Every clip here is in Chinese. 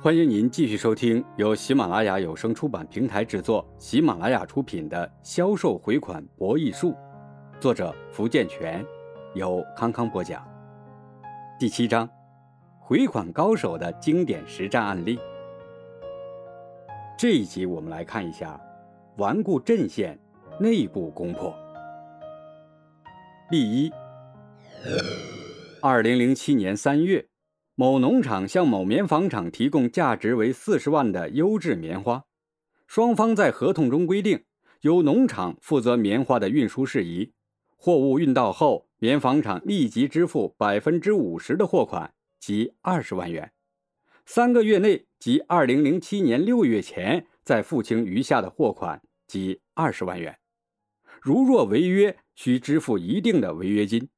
欢迎您继续收听由喜马拉雅有声出版平台制作、喜马拉雅出品的《销售回款博弈术》，作者福建泉，由康康播讲。第七章，回款高手的经典实战案例。这一集我们来看一下顽固阵线内部攻破。例一，二零零七年三月。某农场向某棉纺厂提供价值为四十万的优质棉花，双方在合同中规定，由农场负责棉花的运输事宜，货物运到后，棉纺厂立即支付百分之五十的货款，即二十万元，三个月内即二零零七年六月前再付清余下的货款，即二十万元。如若违约，需支付一定的违约金。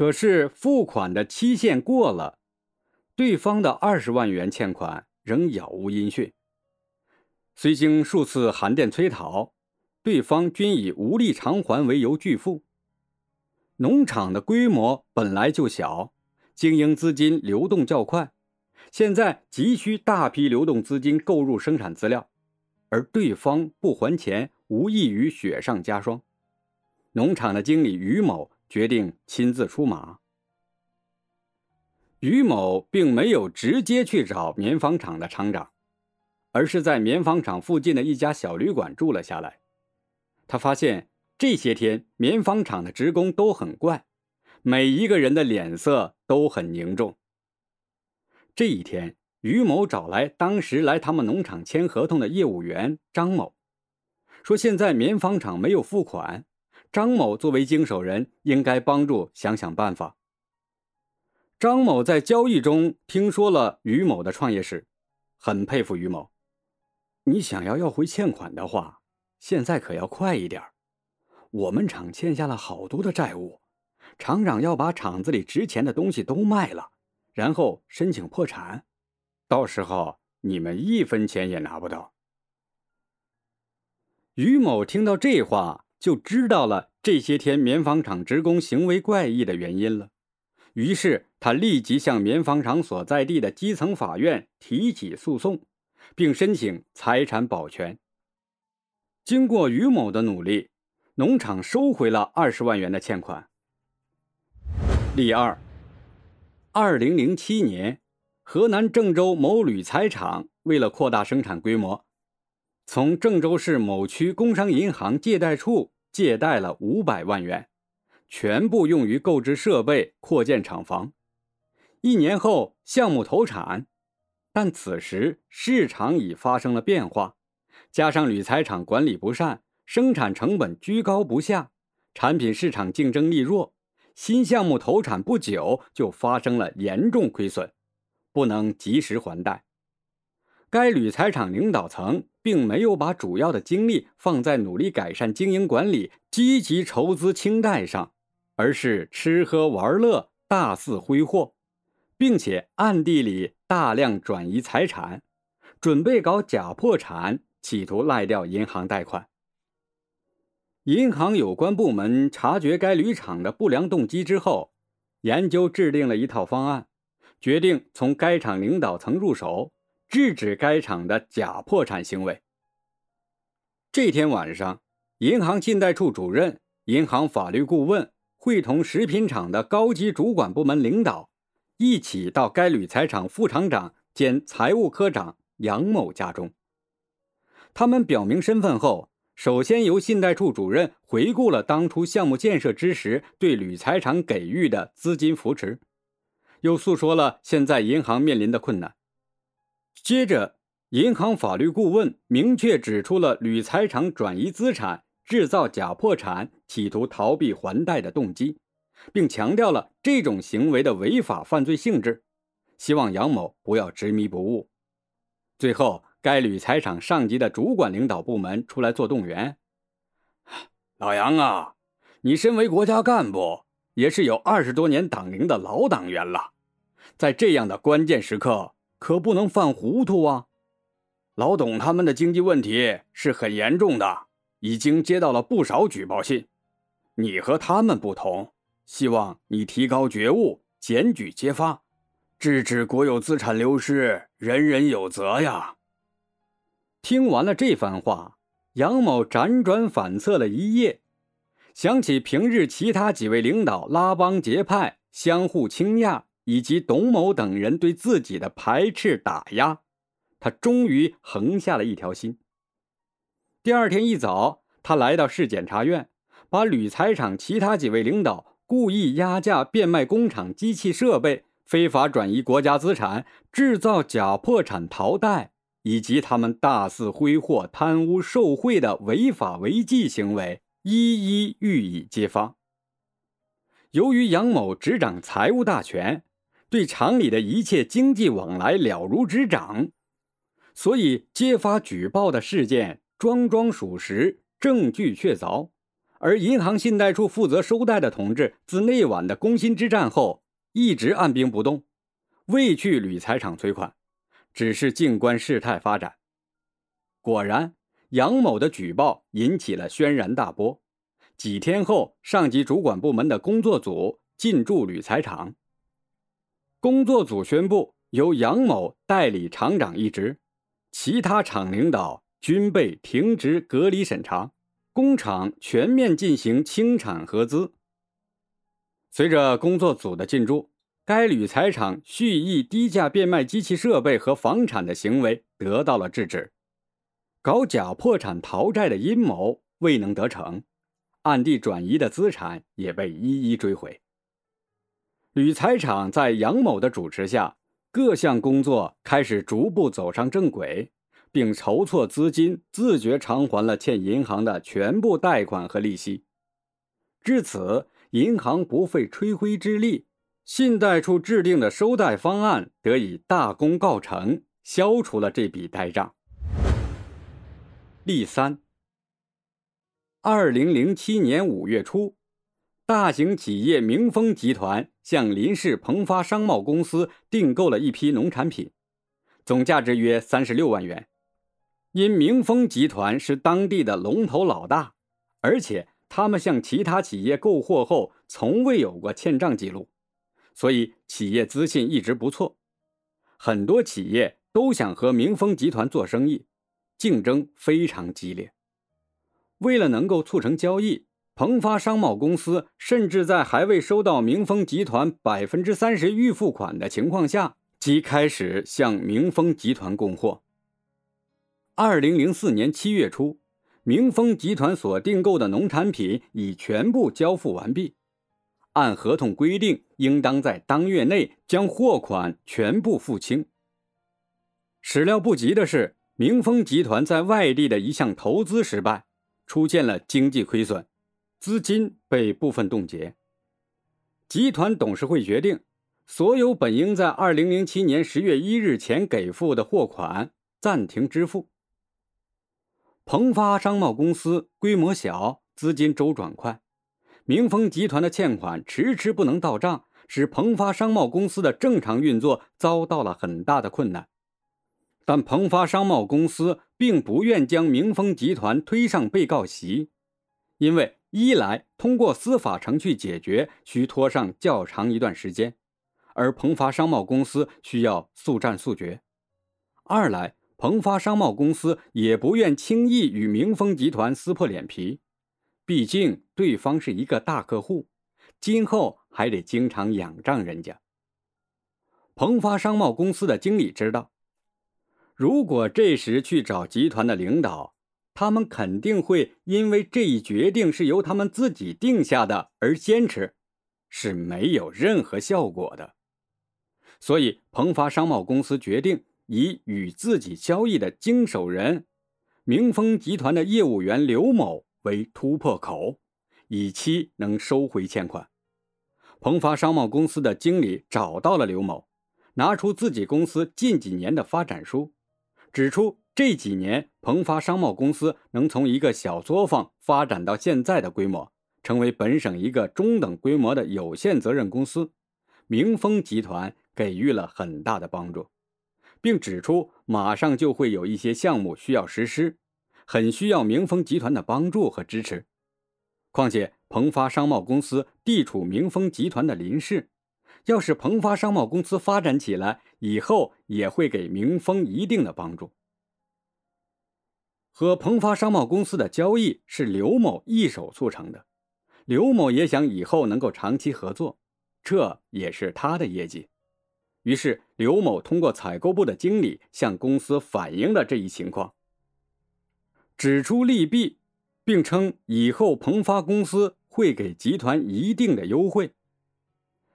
可是付款的期限过了，对方的二十万元欠款仍杳无音讯。虽经数次函电催讨，对方均以无力偿还为由拒付。农场的规模本来就小，经营资金流动较快，现在急需大批流动资金购入生产资料，而对方不还钱，无异于雪上加霜。农场的经理于某。决定亲自出马。于某并没有直接去找棉纺厂的厂长，而是在棉纺厂附近的一家小旅馆住了下来。他发现这些天棉纺厂的职工都很怪，每一个人的脸色都很凝重。这一天，于某找来当时来他们农场签合同的业务员张某，说现在棉纺厂没有付款。张某作为经手人，应该帮助想想办法。张某在交易中听说了于某的创业史，很佩服于某。你想要要回欠款的话，现在可要快一点。我们厂欠下了好多的债务，厂长要把厂子里值钱的东西都卖了，然后申请破产，到时候你们一分钱也拿不到。于某听到这话。就知道了这些天棉纺厂职工行为怪异的原因了，于是他立即向棉纺厂所在地的基层法院提起诉讼，并申请财产保全。经过于某的努力，农场收回了二十万元的欠款。例二：二零零七年，河南郑州某铝材厂为了扩大生产规模。从郑州市某区工商银行借贷处借贷了五百万元，全部用于购置设备、扩建厂房。一年后，项目投产，但此时市场已发生了变化，加上铝材厂管理不善，生产成本居高不下，产品市场竞争力弱，新项目投产不久就发生了严重亏损，不能及时还贷。该铝材厂领导层并没有把主要的精力放在努力改善经营管理、积极筹资清贷上，而是吃喝玩乐、大肆挥霍，并且暗地里大量转移财产，准备搞假破产，企图赖掉银行贷款。银行有关部门察觉该铝厂的不良动机之后，研究制定了一套方案，决定从该厂领导层入手。制止该厂的假破产行为。这天晚上，银行信贷处主任、银行法律顾问会同食品厂的高级主管部门领导，一起到该铝材厂副厂长兼财务科长杨某家中。他们表明身份后，首先由信贷处主任回顾了当初项目建设之时对铝材厂给予的资金扶持，又诉说了现在银行面临的困难。接着，银行法律顾问明确指出了铝材厂转移资产、制造假破产、企图逃避还贷的动机，并强调了这种行为的违法犯罪性质，希望杨某不要执迷不悟。最后，该铝材厂上级的主管领导部门出来做动员：“老杨啊，你身为国家干部，也是有二十多年党龄的老党员了，在这样的关键时刻。”可不能犯糊涂啊！老董他们的经济问题是很严重的，已经接到了不少举报信。你和他们不同，希望你提高觉悟，检举揭发，制止国有资产流失，人人有责呀。听完了这番话，杨某辗转反侧了一夜，想起平日其他几位领导拉帮结派、相互倾轧，以及董某等人对自己的排斥打压，他终于横下了一条心。第二天一早，他来到市检察院，把铝材厂其他几位领导故意压价变卖工厂机器设备、非法转移国家资产、制造假破产逃贷。以及他们大肆挥霍、贪污受贿的违法违纪行为，一一予以揭发。由于杨某执掌财务大权，对厂里的一切经济往来了如指掌，所以揭发举报的事件桩桩属实，证据确凿。而银行信贷处负责收贷的同志，自那晚的攻心之战后，一直按兵不动，未去铝材厂催款。只是静观事态发展。果然，杨某的举报引起了轩然大波。几天后，上级主管部门的工作组进驻铝材厂。工作组宣布，由杨某代理厂长一职，其他厂领导均被停职隔离审查，工厂全面进行清产核资。随着工作组的进驻。该铝材厂蓄意低价变卖机器设备和房产的行为得到了制止，搞假破产逃债的阴谋未能得逞，暗地转移的资产也被一一追回。铝材厂在杨某的主持下，各项工作开始逐步走上正轨，并筹措资金，自觉偿还了欠银行的全部贷款和利息。至此，银行不费吹灰之力。信贷处制定的收贷方案得以大功告成，消除了这笔呆账。例三：二零零七年五月初，大型企业明丰集团向林氏鹏发商贸公司订购了一批农产品，总价值约三十六万元。因明丰集团是当地的龙头老大，而且他们向其他企业购货后从未有过欠账记录。所以企业资信一直不错，很多企业都想和明丰集团做生意，竞争非常激烈。为了能够促成交易，鹏发商贸公司甚至在还未收到明丰集团百分之三十预付款的情况下，即开始向明丰集团供货。二零零四年七月初，明丰集团所订购的农产品已全部交付完毕。按合同规定，应当在当月内将货款全部付清。始料不及的是，明丰集团在外地的一项投资失败，出现了经济亏损，资金被部分冻结。集团董事会决定，所有本应在二零零七年十月一日前给付的货款暂停支付。鹏发商贸公司规模小，资金周转快。明丰集团的欠款迟迟不能到账，使鹏发商贸公司的正常运作遭到了很大的困难。但鹏发商贸公司并不愿将明丰集团推上被告席，因为一来通过司法程序解决需拖上较长一段时间，而鹏发商贸公司需要速战速决；二来鹏发商贸公司也不愿轻易与明丰集团撕破脸皮。毕竟对方是一个大客户，今后还得经常仰仗人家。鹏发商贸公司的经理知道，如果这时去找集团的领导，他们肯定会因为这一决定是由他们自己定下的而坚持，是没有任何效果的。所以，鹏发商贸公司决定以与自己交易的经手人——明丰集团的业务员刘某。为突破口，以期能收回欠款。鹏发商贸公司的经理找到了刘某，拿出自己公司近几年的发展书，指出这几年鹏发商贸公司能从一个小作坊发展到现在的规模，成为本省一个中等规模的有限责任公司，明丰集团给予了很大的帮助，并指出马上就会有一些项目需要实施。很需要明丰集团的帮助和支持，况且鹏发商贸公司地处明丰集团的邻市，要是鹏发商贸公司发展起来，以后也会给明丰一定的帮助。和鹏发商贸公司的交易是刘某一手促成的，刘某也想以后能够长期合作，这也是他的业绩。于是，刘某通过采购部的经理向公司反映了这一情况，指出利弊，并称以后鹏发公司会给集团一定的优惠。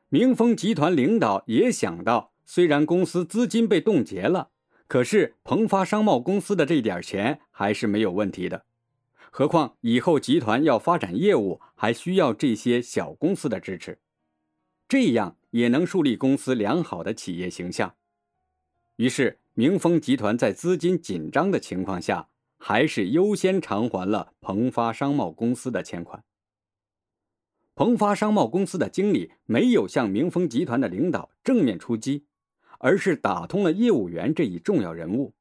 明丰集团领导也想到，虽然公司资金被冻结了，可是鹏发商贸公司的这点钱还是没有问题的。何况以后集团要发展业务，还需要这些小公司的支持，这样也能树立公司良好的企业形象。于是，明丰集团在资金紧张的情况下，还是优先偿还了鹏发商贸公司的欠款。鹏发商贸公司的经理没有向明丰集团的领导正面出击，而是打通了业务员这一重要人物，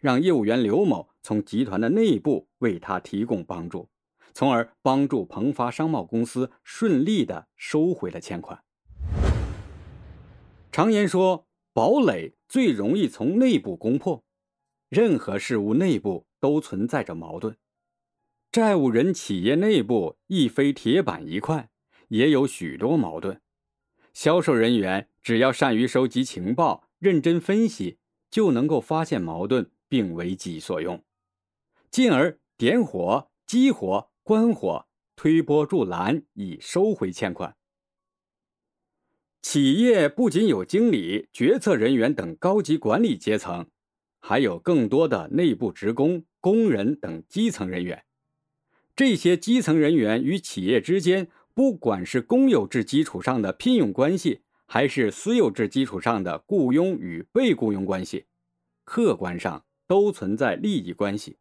让业务员刘某从集团的内部为他提供帮助，从而帮助鹏发商贸公司顺利的收回了欠款。常言说，堡垒最容易从内部攻破，任何事物内部都存在着矛盾，债务人企业内部亦非铁板一块。也有许多矛盾，销售人员只要善于收集情报、认真分析，就能够发现矛盾并为己所用，进而点火、激活、关火、推波助澜，以收回欠款。企业不仅有经理、决策人员等高级管理阶层，还有更多的内部职工、工人等基层人员。这些基层人员与企业之间。不管是公有制基础上的聘用关系，还是私有制基础上的雇佣与被雇佣关系，客观上都存在利益关系，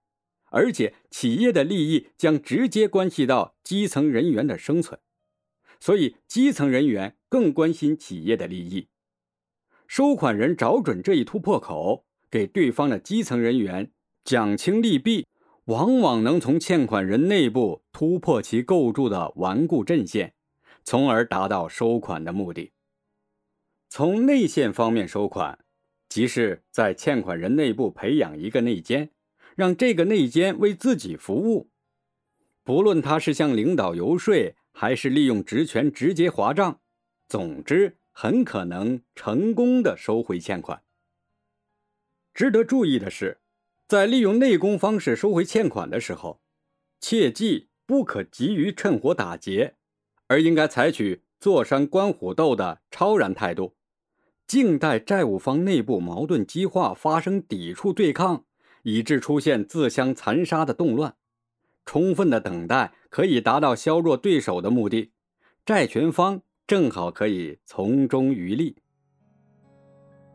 而且企业的利益将直接关系到基层人员的生存，所以基层人员更关心企业的利益。收款人找准这一突破口，给对方的基层人员讲清利弊。往往能从欠款人内部突破其构筑的顽固阵线，从而达到收款的目的。从内线方面收款，即是在欠款人内部培养一个内奸，让这个内奸为自己服务。不论他是向领导游说，还是利用职权直接划账，总之很可能成功的收回欠款。值得注意的是。在利用内功方式收回欠款的时候，切记不可急于趁火打劫，而应该采取坐山观虎斗的超然态度，静待债务方内部矛盾激化，发生抵触对抗，以致出现自相残杀的动乱。充分的等待可以达到削弱对手的目的，债权方正好可以从中渔利。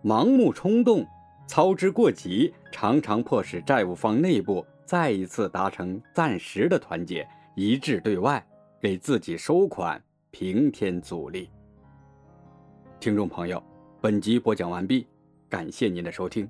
盲目冲动。操之过急，常常迫使债务方内部再一次达成暂时的团结，一致对外，给自己收款平添阻力。听众朋友，本集播讲完毕，感谢您的收听。